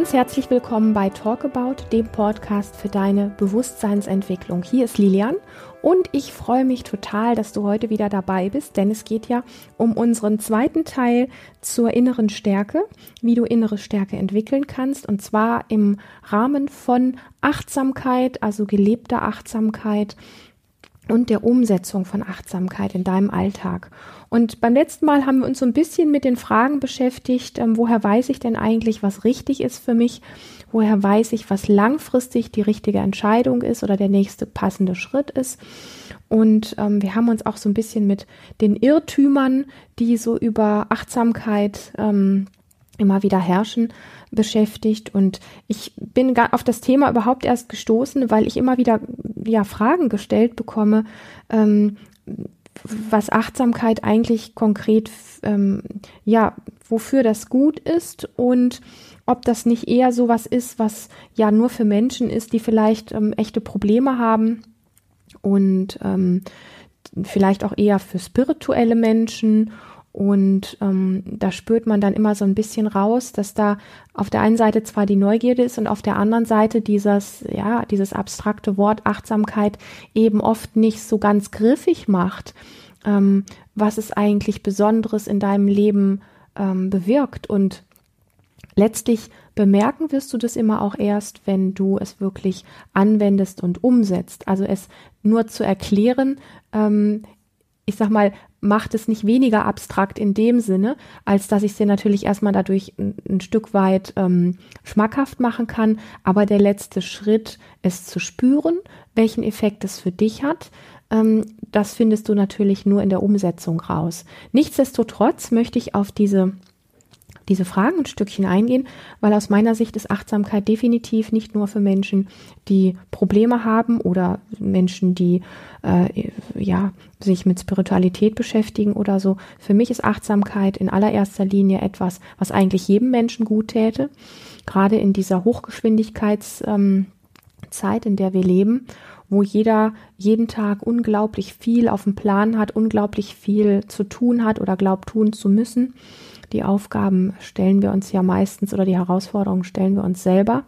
Ganz herzlich willkommen bei Talk About, dem Podcast für deine Bewusstseinsentwicklung. Hier ist Lilian und ich freue mich total, dass du heute wieder dabei bist, denn es geht ja um unseren zweiten Teil zur inneren Stärke, wie du innere Stärke entwickeln kannst und zwar im Rahmen von Achtsamkeit, also gelebter Achtsamkeit und der Umsetzung von Achtsamkeit in deinem Alltag. Und beim letzten Mal haben wir uns so ein bisschen mit den Fragen beschäftigt, ähm, woher weiß ich denn eigentlich, was richtig ist für mich? Woher weiß ich, was langfristig die richtige Entscheidung ist oder der nächste passende Schritt ist? Und ähm, wir haben uns auch so ein bisschen mit den Irrtümern, die so über Achtsamkeit ähm, immer wieder herrschen, beschäftigt. Und ich bin auf das Thema überhaupt erst gestoßen, weil ich immer wieder ja Fragen gestellt bekomme, ähm, was Achtsamkeit eigentlich konkret, ähm, ja, wofür das gut ist und ob das nicht eher sowas ist, was ja nur für Menschen ist, die vielleicht ähm, echte Probleme haben und ähm, vielleicht auch eher für spirituelle Menschen und ähm, da spürt man dann immer so ein bisschen raus, dass da auf der einen Seite zwar die Neugierde ist und auf der anderen Seite dieses, ja, dieses abstrakte Wort Achtsamkeit eben oft nicht so ganz griffig macht, ähm, was es eigentlich Besonderes in deinem Leben ähm, bewirkt. Und letztlich bemerken wirst du das immer auch erst, wenn du es wirklich anwendest und umsetzt. Also es nur zu erklären, ähm, ich sag mal, macht es nicht weniger abstrakt in dem Sinne, als dass ich sie natürlich erstmal dadurch ein, ein Stück weit ähm, schmackhaft machen kann. Aber der letzte Schritt, es zu spüren, welchen Effekt es für dich hat, ähm, das findest du natürlich nur in der Umsetzung raus. Nichtsdestotrotz möchte ich auf diese diese Fragen ein Stückchen eingehen, weil aus meiner Sicht ist Achtsamkeit definitiv nicht nur für Menschen, die Probleme haben oder Menschen, die äh, ja sich mit Spiritualität beschäftigen oder so. Für mich ist Achtsamkeit in allererster Linie etwas, was eigentlich jedem Menschen gut täte, gerade in dieser Hochgeschwindigkeitszeit, ähm, in der wir leben wo jeder jeden Tag unglaublich viel auf dem Plan hat, unglaublich viel zu tun hat oder glaubt tun zu müssen. Die Aufgaben stellen wir uns ja meistens oder die Herausforderungen stellen wir uns selber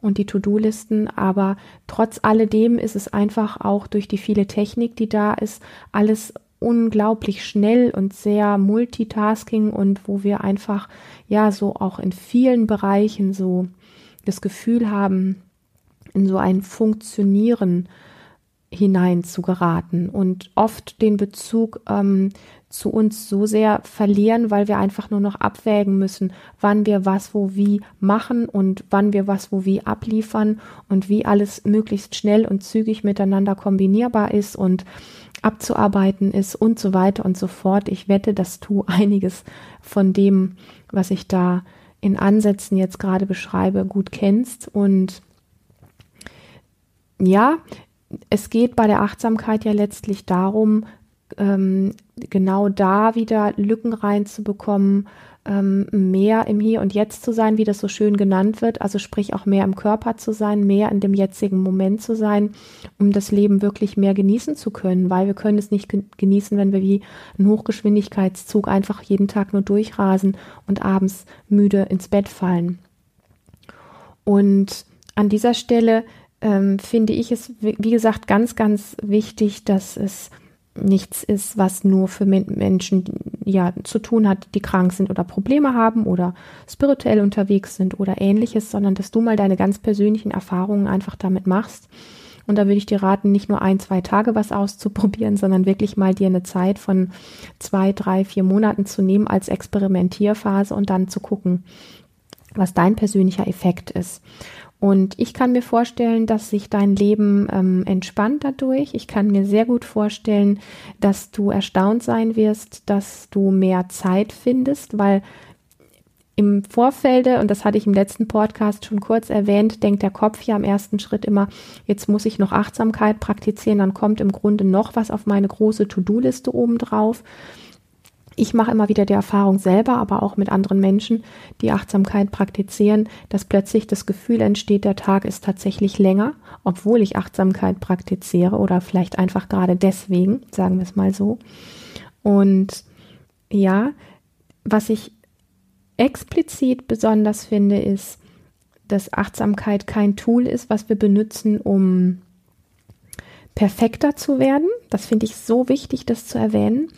und die To-Do-Listen. Aber trotz alledem ist es einfach auch durch die viele Technik, die da ist, alles unglaublich schnell und sehr multitasking und wo wir einfach ja so auch in vielen Bereichen so das Gefühl haben, in so ein Funktionieren hinein zu geraten und oft den Bezug ähm, zu uns so sehr verlieren, weil wir einfach nur noch abwägen müssen, wann wir was wo wie machen und wann wir was wo wie abliefern und wie alles möglichst schnell und zügig miteinander kombinierbar ist und abzuarbeiten ist und so weiter und so fort. Ich wette, dass du einiges von dem, was ich da in Ansätzen jetzt gerade beschreibe, gut kennst und ja, es geht bei der Achtsamkeit ja letztlich darum, ähm, genau da wieder Lücken reinzubekommen, ähm, mehr im Hier und Jetzt zu sein, wie das so schön genannt wird, also sprich auch mehr im Körper zu sein, mehr in dem jetzigen Moment zu sein, um das Leben wirklich mehr genießen zu können, weil wir können es nicht genießen, wenn wir wie ein Hochgeschwindigkeitszug einfach jeden Tag nur durchrasen und abends müde ins Bett fallen. Und an dieser Stelle ähm, finde ich es, wie gesagt, ganz, ganz wichtig, dass es nichts ist, was nur für Menschen ja zu tun hat, die krank sind oder Probleme haben oder spirituell unterwegs sind oder ähnliches, sondern dass du mal deine ganz persönlichen Erfahrungen einfach damit machst. Und da würde ich dir raten, nicht nur ein, zwei Tage was auszuprobieren, sondern wirklich mal dir eine Zeit von zwei, drei, vier Monaten zu nehmen als Experimentierphase und dann zu gucken, was dein persönlicher Effekt ist. Und ich kann mir vorstellen, dass sich dein Leben ähm, entspannt dadurch. Ich kann mir sehr gut vorstellen, dass du erstaunt sein wirst, dass du mehr Zeit findest, weil im Vorfelde, und das hatte ich im letzten Podcast schon kurz erwähnt, denkt der Kopf ja am ersten Schritt immer, jetzt muss ich noch Achtsamkeit praktizieren, dann kommt im Grunde noch was auf meine große To-Do-Liste obendrauf. Ich mache immer wieder die Erfahrung selber, aber auch mit anderen Menschen, die Achtsamkeit praktizieren, dass plötzlich das Gefühl entsteht, der Tag ist tatsächlich länger, obwohl ich Achtsamkeit praktiziere oder vielleicht einfach gerade deswegen, sagen wir es mal so. Und ja, was ich explizit besonders finde, ist, dass Achtsamkeit kein Tool ist, was wir benutzen, um perfekter zu werden. Das finde ich so wichtig, das zu erwähnen.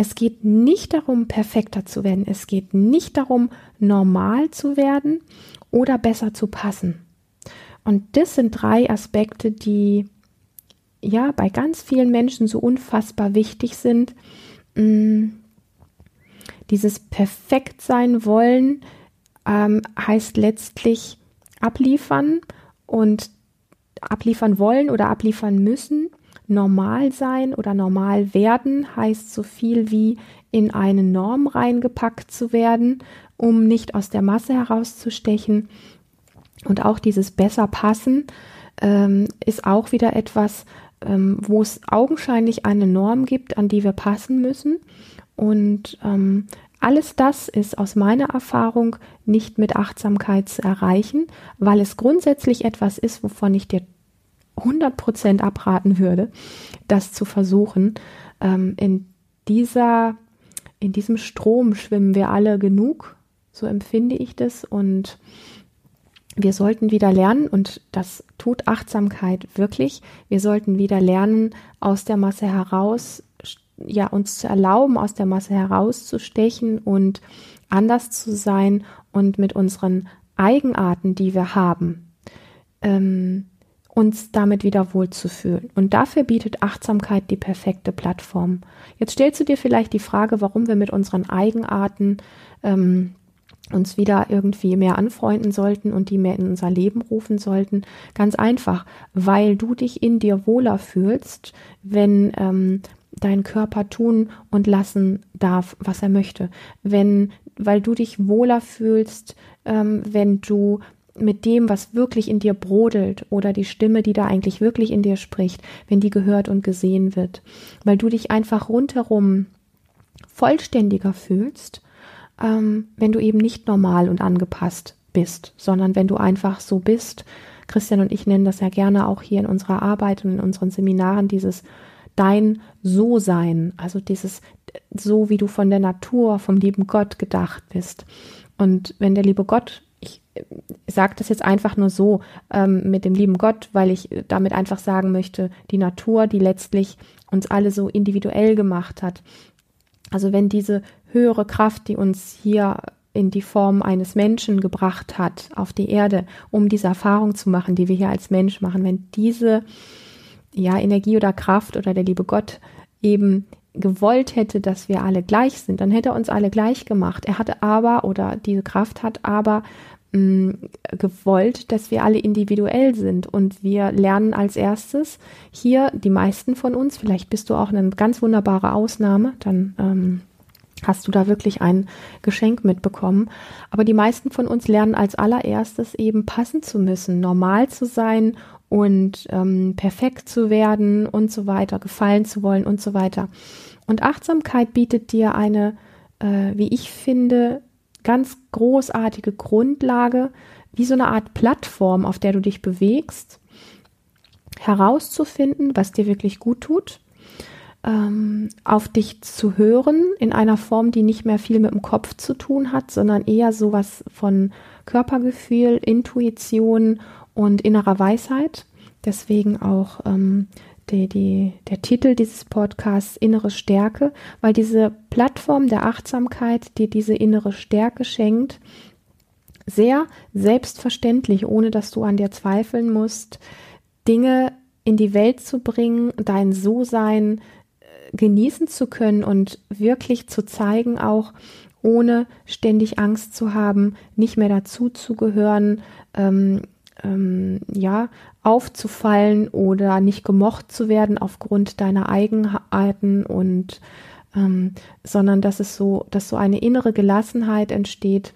Es geht nicht darum, perfekter zu werden. Es geht nicht darum, normal zu werden oder besser zu passen. Und das sind drei Aspekte, die ja bei ganz vielen Menschen so unfassbar wichtig sind. Mm, dieses perfekt sein wollen ähm, heißt letztlich abliefern und abliefern wollen oder abliefern müssen. Normal sein oder normal werden heißt so viel wie in eine Norm reingepackt zu werden, um nicht aus der Masse herauszustechen. Und auch dieses besser passen ähm, ist auch wieder etwas, ähm, wo es augenscheinlich eine Norm gibt, an die wir passen müssen. Und ähm, alles das ist aus meiner Erfahrung nicht mit Achtsamkeit zu erreichen, weil es grundsätzlich etwas ist, wovon ich dir 100% abraten würde, das zu versuchen. Ähm, in, dieser, in diesem Strom schwimmen wir alle genug, so empfinde ich das. Und wir sollten wieder lernen, und das tut Achtsamkeit wirklich, wir sollten wieder lernen, aus der Masse heraus, ja, uns zu erlauben, aus der Masse herauszustechen und anders zu sein und mit unseren Eigenarten, die wir haben, ähm, uns damit wieder wohlzufühlen. Und dafür bietet Achtsamkeit die perfekte Plattform. Jetzt stellst du dir vielleicht die Frage, warum wir mit unseren Eigenarten ähm, uns wieder irgendwie mehr anfreunden sollten und die mehr in unser Leben rufen sollten. Ganz einfach, weil du dich in dir wohler fühlst, wenn ähm, dein Körper tun und lassen darf, was er möchte. Wenn, weil du dich wohler fühlst, ähm, wenn du mit dem, was wirklich in dir brodelt oder die Stimme, die da eigentlich wirklich in dir spricht, wenn die gehört und gesehen wird, weil du dich einfach rundherum vollständiger fühlst, ähm, wenn du eben nicht normal und angepasst bist, sondern wenn du einfach so bist. Christian und ich nennen das ja gerne auch hier in unserer Arbeit und in unseren Seminaren dieses dein So-Sein, also dieses so, wie du von der Natur, vom lieben Gott gedacht bist. Und wenn der liebe Gott sage das jetzt einfach nur so ähm, mit dem lieben Gott, weil ich damit einfach sagen möchte, die Natur, die letztlich uns alle so individuell gemacht hat. Also wenn diese höhere Kraft, die uns hier in die Form eines Menschen gebracht hat auf die Erde, um diese Erfahrung zu machen, die wir hier als Mensch machen, wenn diese ja Energie oder Kraft oder der liebe Gott eben gewollt hätte, dass wir alle gleich sind, dann hätte er uns alle gleich gemacht. Er hatte aber oder diese Kraft hat aber gewollt, dass wir alle individuell sind und wir lernen als erstes hier die meisten von uns, vielleicht bist du auch eine ganz wunderbare Ausnahme, dann ähm, hast du da wirklich ein Geschenk mitbekommen. Aber die meisten von uns lernen als allererstes eben passen zu müssen, normal zu sein und ähm, perfekt zu werden und so weiter, gefallen zu wollen und so weiter. Und Achtsamkeit bietet dir eine, äh, wie ich finde, ganz großartige Grundlage, wie so eine Art Plattform, auf der du dich bewegst, herauszufinden, was dir wirklich gut tut, ähm, auf dich zu hören in einer Form, die nicht mehr viel mit dem Kopf zu tun hat, sondern eher sowas von Körpergefühl, Intuition und innerer Weisheit. Deswegen auch ähm, die, die, der Titel dieses Podcasts Innere Stärke, weil diese Plattform der Achtsamkeit dir diese innere Stärke schenkt, sehr selbstverständlich, ohne dass du an dir zweifeln musst, Dinge in die Welt zu bringen, dein So-Sein äh, genießen zu können und wirklich zu zeigen, auch ohne ständig Angst zu haben, nicht mehr dazu zu gehören, ähm, ähm, ja, aufzufallen oder nicht gemocht zu werden aufgrund deiner Eigenarten und ähm, sondern dass es so, dass so eine innere Gelassenheit entsteht,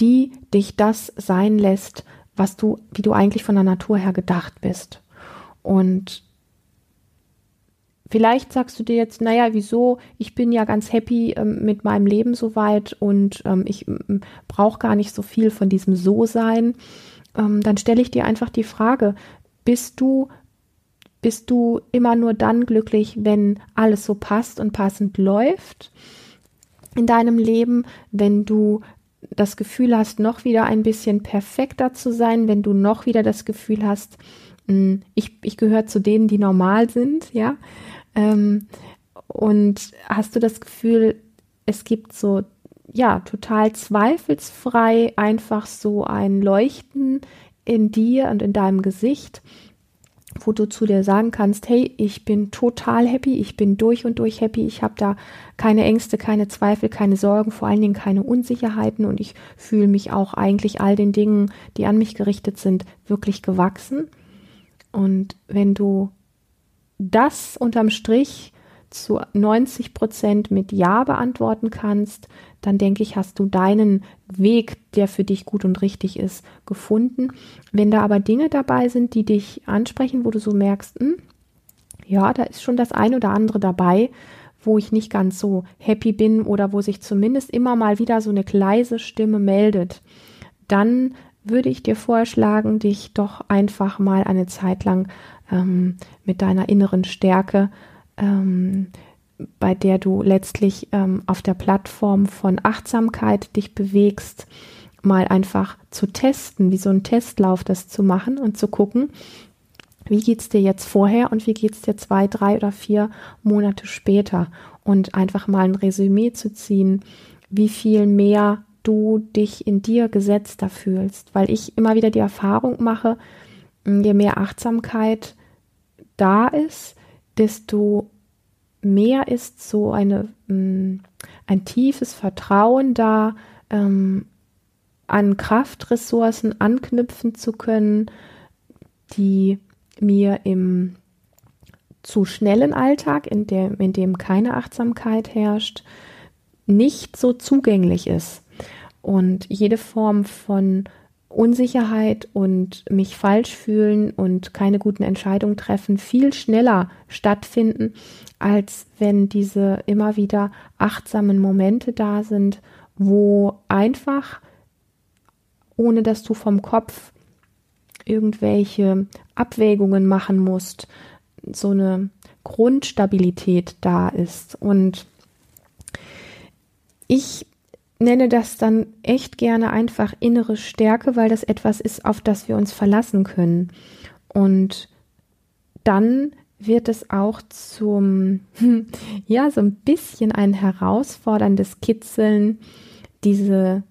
die dich das sein lässt, was du, wie du eigentlich von der Natur her gedacht bist. Und Vielleicht sagst du dir jetzt, naja, wieso? Ich bin ja ganz happy ähm, mit meinem Leben soweit und ähm, ich brauche gar nicht so viel von diesem So-Sein ähm, dann stelle ich dir einfach die Frage, bist du, bist du immer nur dann glücklich, wenn alles so passt und passend läuft in deinem Leben, wenn du das Gefühl hast, noch wieder ein bisschen perfekter zu sein, wenn du noch wieder das Gefühl hast, hm, ich, ich gehöre zu denen, die normal sind, ja. Ähm, und hast du das Gefühl, es gibt so, ja, total zweifelsfrei einfach so ein Leuchten in dir und in deinem Gesicht, wo du zu dir sagen kannst, hey, ich bin total happy, ich bin durch und durch happy, ich habe da keine Ängste, keine Zweifel, keine Sorgen, vor allen Dingen keine Unsicherheiten und ich fühle mich auch eigentlich all den Dingen, die an mich gerichtet sind, wirklich gewachsen. Und wenn du das unterm Strich zu 90 Prozent mit Ja beantworten kannst, dann denke ich, hast du deinen Weg, der für dich gut und richtig ist, gefunden. Wenn da aber Dinge dabei sind, die dich ansprechen, wo du so merkst, hm, ja, da ist schon das ein oder andere dabei, wo ich nicht ganz so happy bin oder wo sich zumindest immer mal wieder so eine leise Stimme meldet, dann würde ich dir vorschlagen, dich doch einfach mal eine Zeit lang ähm, mit deiner inneren Stärke ähm, bei der du letztlich ähm, auf der Plattform von Achtsamkeit dich bewegst, mal einfach zu testen, wie so ein Testlauf das zu machen und zu gucken, wie geht es dir jetzt vorher und wie geht es dir zwei, drei oder vier Monate später? Und einfach mal ein Resümee zu ziehen, wie viel mehr du dich in dir gesetzter fühlst, weil ich immer wieder die Erfahrung mache, je mehr Achtsamkeit da ist, desto mehr ist so eine, mm, ein tiefes Vertrauen da, ähm, an Kraftressourcen anknüpfen zu können, die mir im zu schnellen Alltag, in dem, in dem keine Achtsamkeit herrscht, nicht so zugänglich ist. Und jede Form von Unsicherheit und mich falsch fühlen und keine guten Entscheidungen treffen viel schneller stattfinden, als wenn diese immer wieder achtsamen Momente da sind, wo einfach, ohne dass du vom Kopf irgendwelche Abwägungen machen musst, so eine Grundstabilität da ist. Und ich nenne das dann echt gerne einfach innere Stärke, weil das etwas ist, auf das wir uns verlassen können. Und dann wird es auch zum, ja, so ein bisschen ein herausforderndes Kitzeln, diese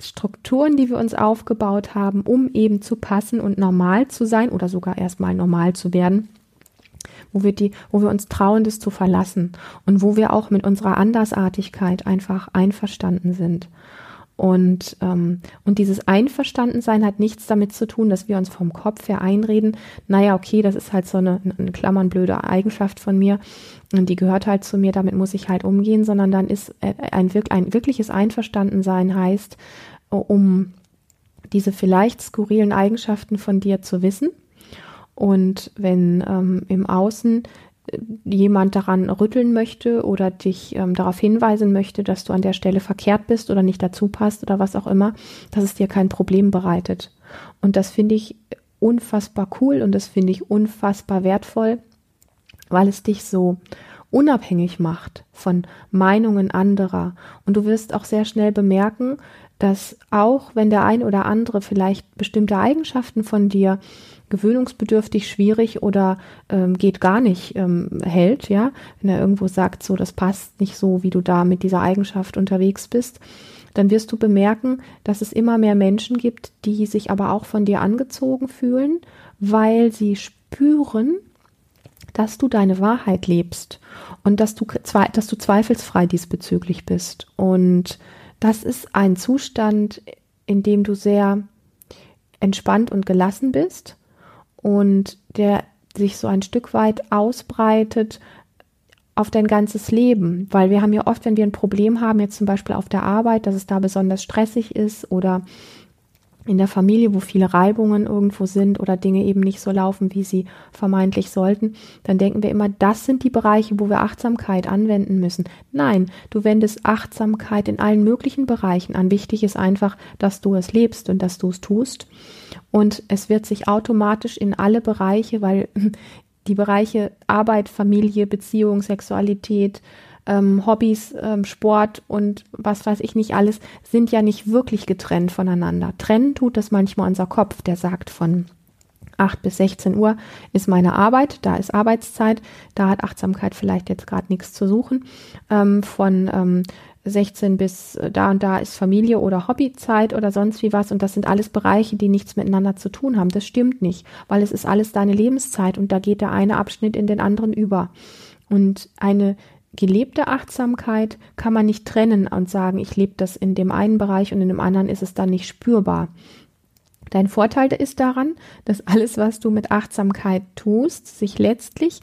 Strukturen, die wir uns aufgebaut haben, um eben zu passen und normal zu sein oder sogar erstmal normal zu werden, wo wir die, wo wir uns trauen, das zu verlassen und wo wir auch mit unserer Andersartigkeit einfach einverstanden sind. Und, ähm, und dieses Einverstandensein hat nichts damit zu tun, dass wir uns vom Kopf her einreden, naja, okay, das ist halt so eine, eine Klammern blöde Eigenschaft von mir und die gehört halt zu mir, damit muss ich halt umgehen, sondern dann ist äh, ein, ein wirkliches Einverstandensein heißt, um diese vielleicht skurrilen Eigenschaften von dir zu wissen und wenn ähm, im Außen äh, jemand daran rütteln möchte oder dich ähm, darauf hinweisen möchte, dass du an der Stelle verkehrt bist oder nicht dazu passt oder was auch immer, dass es dir kein Problem bereitet. Und das finde ich unfassbar cool und das finde ich unfassbar wertvoll, weil es dich so unabhängig macht von Meinungen anderer. Und du wirst auch sehr schnell bemerken, dass auch wenn der ein oder andere vielleicht bestimmte Eigenschaften von dir gewöhnungsbedürftig, schwierig oder ähm, geht gar nicht ähm, hält, ja, wenn er irgendwo sagt, so das passt nicht so, wie du da mit dieser Eigenschaft unterwegs bist, dann wirst du bemerken, dass es immer mehr Menschen gibt, die sich aber auch von dir angezogen fühlen, weil sie spüren, dass du deine Wahrheit lebst und dass du, dass du zweifelsfrei diesbezüglich bist. Und das ist ein Zustand, in dem du sehr entspannt und gelassen bist und der sich so ein Stück weit ausbreitet auf dein ganzes Leben, weil wir haben ja oft, wenn wir ein Problem haben, jetzt zum Beispiel auf der Arbeit, dass es da besonders stressig ist oder in der Familie, wo viele Reibungen irgendwo sind oder Dinge eben nicht so laufen, wie sie vermeintlich sollten, dann denken wir immer, das sind die Bereiche, wo wir Achtsamkeit anwenden müssen. Nein, du wendest Achtsamkeit in allen möglichen Bereichen an. Wichtig ist einfach, dass du es lebst und dass du es tust. Und es wird sich automatisch in alle Bereiche, weil die Bereiche Arbeit, Familie, Beziehung, Sexualität, ähm, Hobbys, ähm, Sport und was weiß ich nicht alles, sind ja nicht wirklich getrennt voneinander. Trennen tut das manchmal unser Kopf, der sagt von 8 bis 16 Uhr ist meine Arbeit, da ist Arbeitszeit, da hat Achtsamkeit vielleicht jetzt gerade nichts zu suchen. Ähm, von ähm, 16 bis äh, da und da ist Familie oder Hobbyzeit oder sonst wie was und das sind alles Bereiche, die nichts miteinander zu tun haben. Das stimmt nicht, weil es ist alles deine Lebenszeit und da geht der eine Abschnitt in den anderen über. Und eine gelebte Achtsamkeit kann man nicht trennen und sagen, ich lebe das in dem einen Bereich und in dem anderen ist es dann nicht spürbar. Dein Vorteil ist daran, dass alles, was du mit Achtsamkeit tust, sich letztlich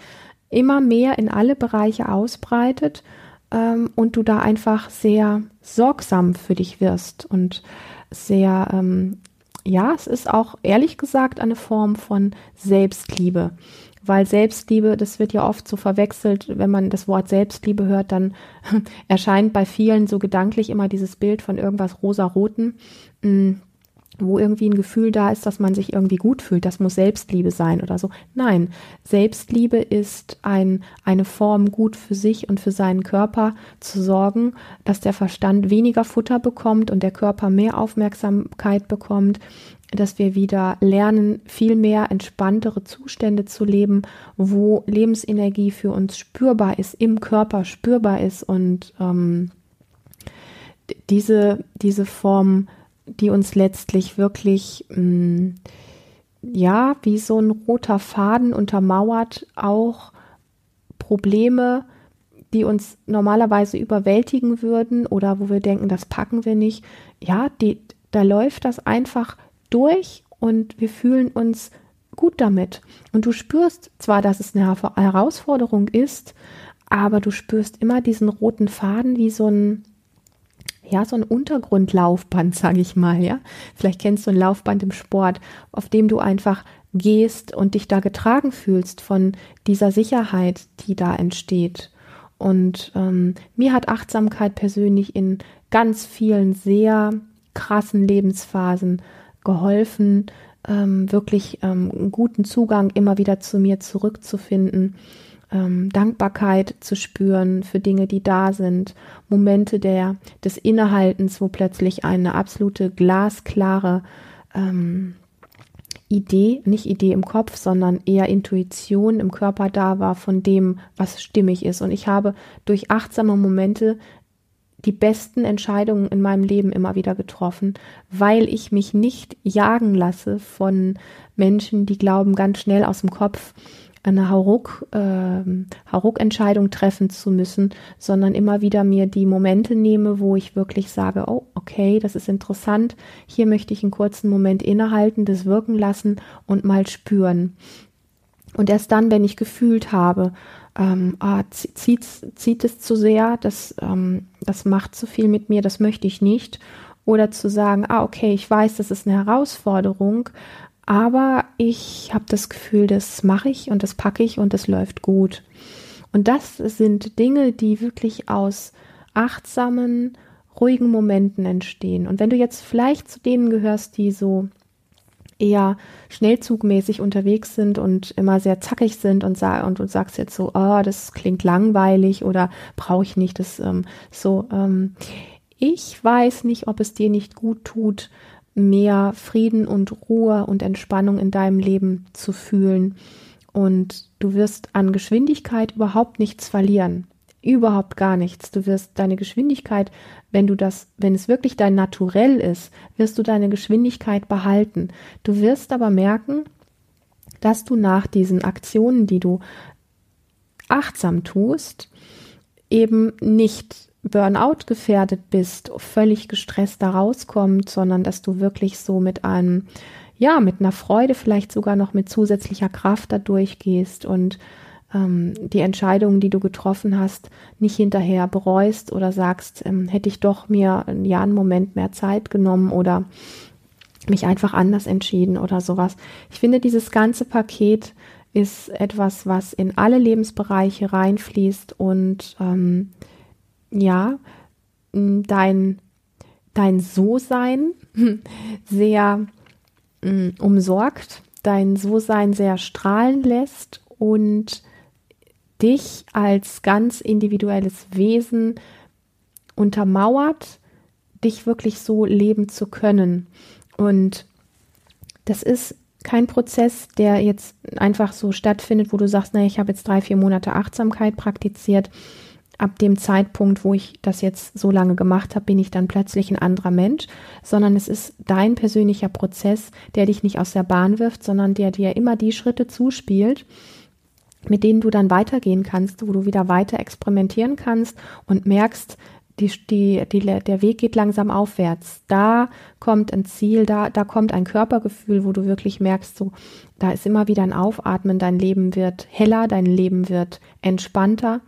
immer mehr in alle Bereiche ausbreitet ähm, und du da einfach sehr sorgsam für dich wirst und sehr, ähm, ja, es ist auch ehrlich gesagt eine Form von Selbstliebe. Weil Selbstliebe, das wird ja oft so verwechselt, wenn man das Wort Selbstliebe hört, dann erscheint bei vielen so gedanklich immer dieses Bild von irgendwas rosaroten. Mm, wo irgendwie ein Gefühl da ist, dass man sich irgendwie gut fühlt. Das muss Selbstliebe sein oder so. Nein, Selbstliebe ist ein, eine Form, gut für sich und für seinen Körper zu sorgen, dass der Verstand weniger Futter bekommt und der Körper mehr Aufmerksamkeit bekommt, dass wir wieder lernen, viel mehr entspanntere Zustände zu leben, wo Lebensenergie für uns spürbar ist, im Körper spürbar ist und ähm, diese, diese Form die uns letztlich wirklich, mh, mm, ja, wie so ein roter Faden untermauert, auch Probleme, die uns normalerweise überwältigen würden oder wo wir denken, das packen wir nicht. Ja, die, da läuft das einfach durch und wir fühlen uns gut damit. Und du spürst zwar, dass es eine Herausforderung ist, aber du spürst immer diesen roten Faden wie so ein, ja, so ein Untergrundlaufband, sage ich mal, ja. Vielleicht kennst du ein Laufband im Sport, auf dem du einfach gehst und dich da getragen fühlst von dieser Sicherheit, die da entsteht. Und ähm, mir hat Achtsamkeit persönlich in ganz vielen sehr krassen Lebensphasen geholfen, ähm, wirklich ähm, einen guten Zugang immer wieder zu mir zurückzufinden ähm, Dankbarkeit zu spüren für Dinge, die da sind, Momente der, des Innehaltens, wo plötzlich eine absolute glasklare ähm, Idee, nicht Idee im Kopf, sondern eher Intuition im Körper da war von dem, was stimmig ist. Und ich habe durch achtsame Momente die besten Entscheidungen in meinem Leben immer wieder getroffen, weil ich mich nicht jagen lasse von Menschen, die glauben, ganz schnell aus dem Kopf eine Hauruck, äh, Hauruck-Entscheidung treffen zu müssen, sondern immer wieder mir die Momente nehme, wo ich wirklich sage, oh, okay, das ist interessant, hier möchte ich einen kurzen Moment innehalten, das wirken lassen und mal spüren. Und erst dann, wenn ich gefühlt habe, ähm, ah, zieht, zieht es zu sehr, das, ähm, das macht zu viel mit mir, das möchte ich nicht. Oder zu sagen, ah, okay, ich weiß, das ist eine Herausforderung, aber ich habe das Gefühl, das mache ich und das packe ich und das läuft gut. Und das sind Dinge, die wirklich aus achtsamen, ruhigen Momenten entstehen. Und wenn du jetzt vielleicht zu denen gehörst, die so eher schnellzugmäßig unterwegs sind und immer sehr zackig sind und, sag, und, und sagst jetzt so, oh, das klingt langweilig oder brauche ich nicht, das ähm, so. Ähm, ich weiß nicht, ob es dir nicht gut tut, mehr Frieden und Ruhe und Entspannung in deinem Leben zu fühlen. Und du wirst an Geschwindigkeit überhaupt nichts verlieren. Überhaupt gar nichts. Du wirst deine Geschwindigkeit, wenn du das, wenn es wirklich dein Naturell ist, wirst du deine Geschwindigkeit behalten. Du wirst aber merken, dass du nach diesen Aktionen, die du achtsam tust, eben nicht Burnout gefährdet bist, völlig gestresst da rauskommt, sondern dass du wirklich so mit einem, ja, mit einer Freude, vielleicht sogar noch mit zusätzlicher Kraft da durchgehst und ähm, die Entscheidungen, die du getroffen hast, nicht hinterher bereust oder sagst, ähm, hätte ich doch mir ein Jahr einen Moment mehr Zeit genommen oder mich einfach anders entschieden oder sowas. Ich finde, dieses ganze Paket ist etwas, was in alle Lebensbereiche reinfließt und ähm, ja, dein, dein So-Sein sehr mh, umsorgt, dein So-Sein sehr strahlen lässt und dich als ganz individuelles Wesen untermauert, dich wirklich so leben zu können. Und das ist kein Prozess, der jetzt einfach so stattfindet, wo du sagst, naja, ich habe jetzt drei, vier Monate Achtsamkeit praktiziert. Ab dem Zeitpunkt, wo ich das jetzt so lange gemacht habe, bin ich dann plötzlich ein anderer Mensch, sondern es ist dein persönlicher Prozess, der dich nicht aus der Bahn wirft, sondern der dir immer die Schritte zuspielt, mit denen du dann weitergehen kannst, wo du wieder weiter experimentieren kannst und merkst, die, die, die, der Weg geht langsam aufwärts. Da kommt ein Ziel, da, da kommt ein Körpergefühl, wo du wirklich merkst, so, da ist immer wieder ein Aufatmen, dein Leben wird heller, dein Leben wird entspannter,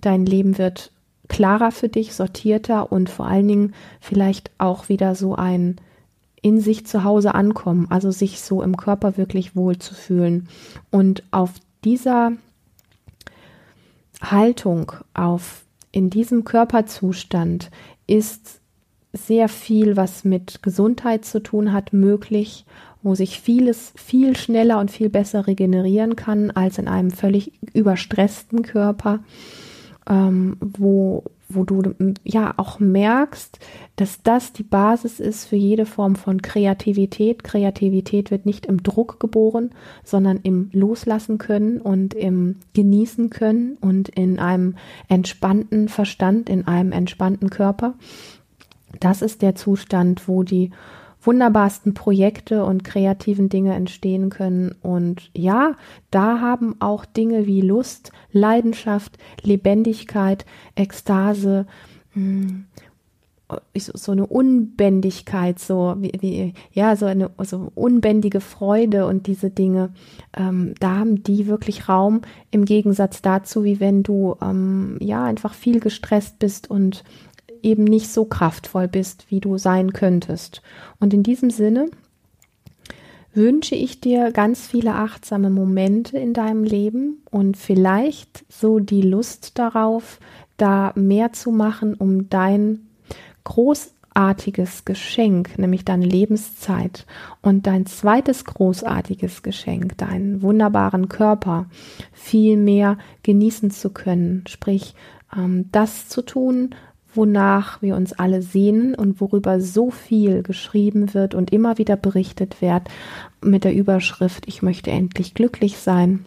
dein Leben wird klarer für dich, sortierter und vor allen Dingen vielleicht auch wieder so ein in sich zu Hause ankommen, also sich so im Körper wirklich wohl zu fühlen. Und auf dieser Haltung, auf in diesem Körperzustand ist sehr viel, was mit Gesundheit zu tun hat, möglich, wo sich vieles viel schneller und viel besser regenerieren kann als in einem völlig überstressten Körper, ähm, wo wo du ja auch merkst, dass das die Basis ist für jede Form von Kreativität. Kreativität wird nicht im Druck geboren, sondern im Loslassen können und im Genießen können und in einem entspannten Verstand, in einem entspannten Körper. Das ist der Zustand, wo die wunderbarsten Projekte und kreativen Dinge entstehen können. Und ja, da haben auch Dinge wie Lust, Leidenschaft, Lebendigkeit, Ekstase, hm, so eine Unbändigkeit, so wie, wie, ja, so eine so unbändige Freude und diese Dinge, ähm, da haben die wirklich Raum im Gegensatz dazu, wie wenn du ähm, ja einfach viel gestresst bist und eben nicht so kraftvoll bist, wie du sein könntest. Und in diesem Sinne wünsche ich dir ganz viele achtsame Momente in deinem Leben und vielleicht so die Lust darauf, da mehr zu machen, um dein großartiges Geschenk, nämlich deine Lebenszeit und dein zweites großartiges Geschenk, deinen wunderbaren Körper, viel mehr genießen zu können. Sprich, ähm, das zu tun, wonach wir uns alle sehnen und worüber so viel geschrieben wird und immer wieder berichtet wird mit der Überschrift Ich möchte endlich glücklich sein,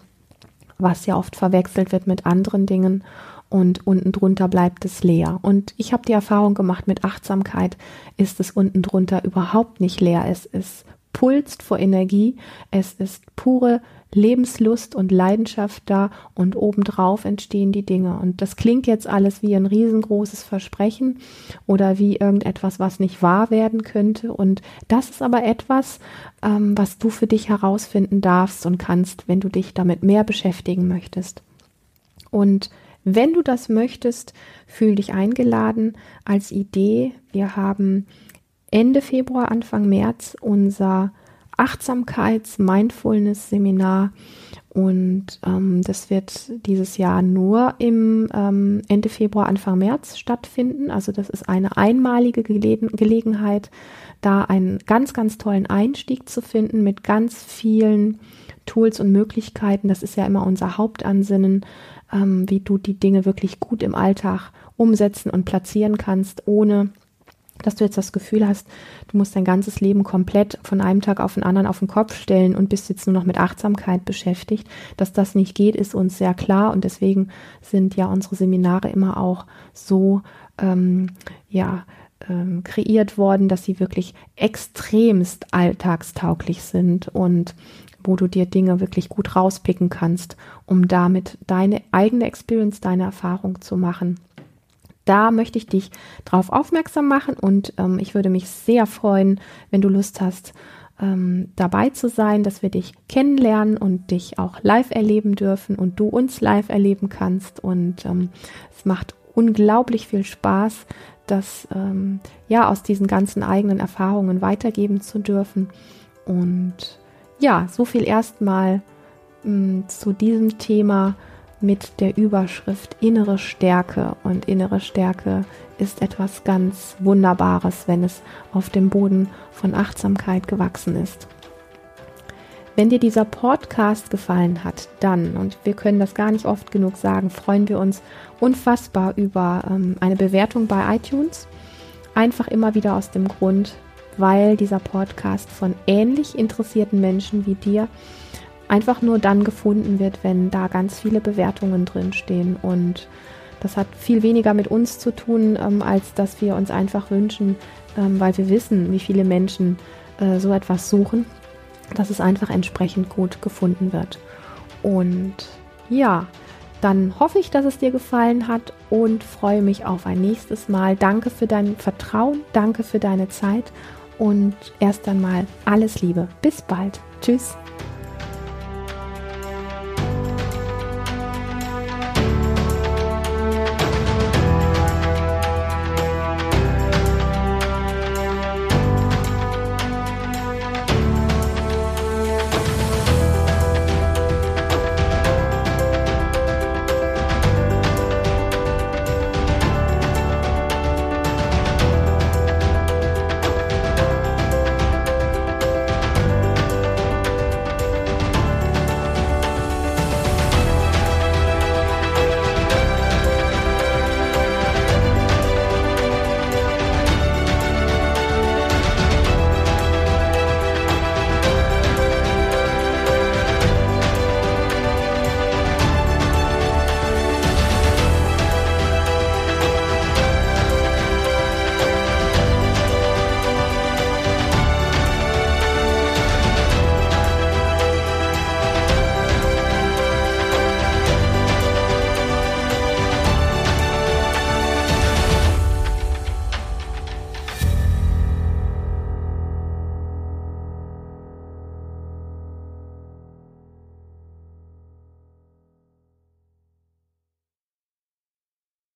was ja oft verwechselt wird mit anderen Dingen und unten drunter bleibt es leer. Und ich habe die Erfahrung gemacht, mit Achtsamkeit ist es unten drunter überhaupt nicht leer. Es ist pulst vor Energie, es ist pure Lebenslust und Leidenschaft da und obendrauf entstehen die Dinge. Und das klingt jetzt alles wie ein riesengroßes Versprechen oder wie irgendetwas, was nicht wahr werden könnte. Und das ist aber etwas, ähm, was du für dich herausfinden darfst und kannst, wenn du dich damit mehr beschäftigen möchtest. Und wenn du das möchtest, fühl dich eingeladen als Idee. Wir haben Ende Februar, Anfang März unser Achtsamkeits-Mindfulness-Seminar und ähm, das wird dieses Jahr nur im ähm, Ende Februar, Anfang März stattfinden. Also das ist eine einmalige Gele Gelegenheit, da einen ganz, ganz tollen Einstieg zu finden mit ganz vielen Tools und Möglichkeiten. Das ist ja immer unser Hauptansinnen, ähm, wie du die Dinge wirklich gut im Alltag umsetzen und platzieren kannst, ohne dass du jetzt das Gefühl hast, du musst dein ganzes Leben komplett von einem Tag auf den anderen auf den Kopf stellen und bist jetzt nur noch mit Achtsamkeit beschäftigt. Dass das nicht geht, ist uns sehr klar und deswegen sind ja unsere Seminare immer auch so, ähm, ja, ähm, kreiert worden, dass sie wirklich extremst alltagstauglich sind und wo du dir Dinge wirklich gut rauspicken kannst, um damit deine eigene Experience, deine Erfahrung zu machen da möchte ich dich drauf aufmerksam machen und ähm, ich würde mich sehr freuen, wenn du Lust hast, ähm, dabei zu sein, dass wir dich kennenlernen und dich auch live erleben dürfen und du uns live erleben kannst. Und ähm, es macht unglaublich viel Spaß, das ähm, ja aus diesen ganzen eigenen Erfahrungen weitergeben zu dürfen. Und ja, so viel erstmal mm, zu diesem Thema mit der Überschrift innere Stärke. Und innere Stärke ist etwas ganz Wunderbares, wenn es auf dem Boden von Achtsamkeit gewachsen ist. Wenn dir dieser Podcast gefallen hat, dann, und wir können das gar nicht oft genug sagen, freuen wir uns unfassbar über ähm, eine Bewertung bei iTunes. Einfach immer wieder aus dem Grund, weil dieser Podcast von ähnlich interessierten Menschen wie dir einfach nur dann gefunden wird, wenn da ganz viele Bewertungen drinstehen. Und das hat viel weniger mit uns zu tun, ähm, als dass wir uns einfach wünschen, ähm, weil wir wissen, wie viele Menschen äh, so etwas suchen dass es einfach entsprechend gut gefunden wird. Und ja, dann hoffe ich, dass es dir gefallen hat und freue mich auf ein nächstes Mal. Danke für dein Vertrauen, danke für deine Zeit und erst einmal alles Liebe. Bis bald. Tschüss.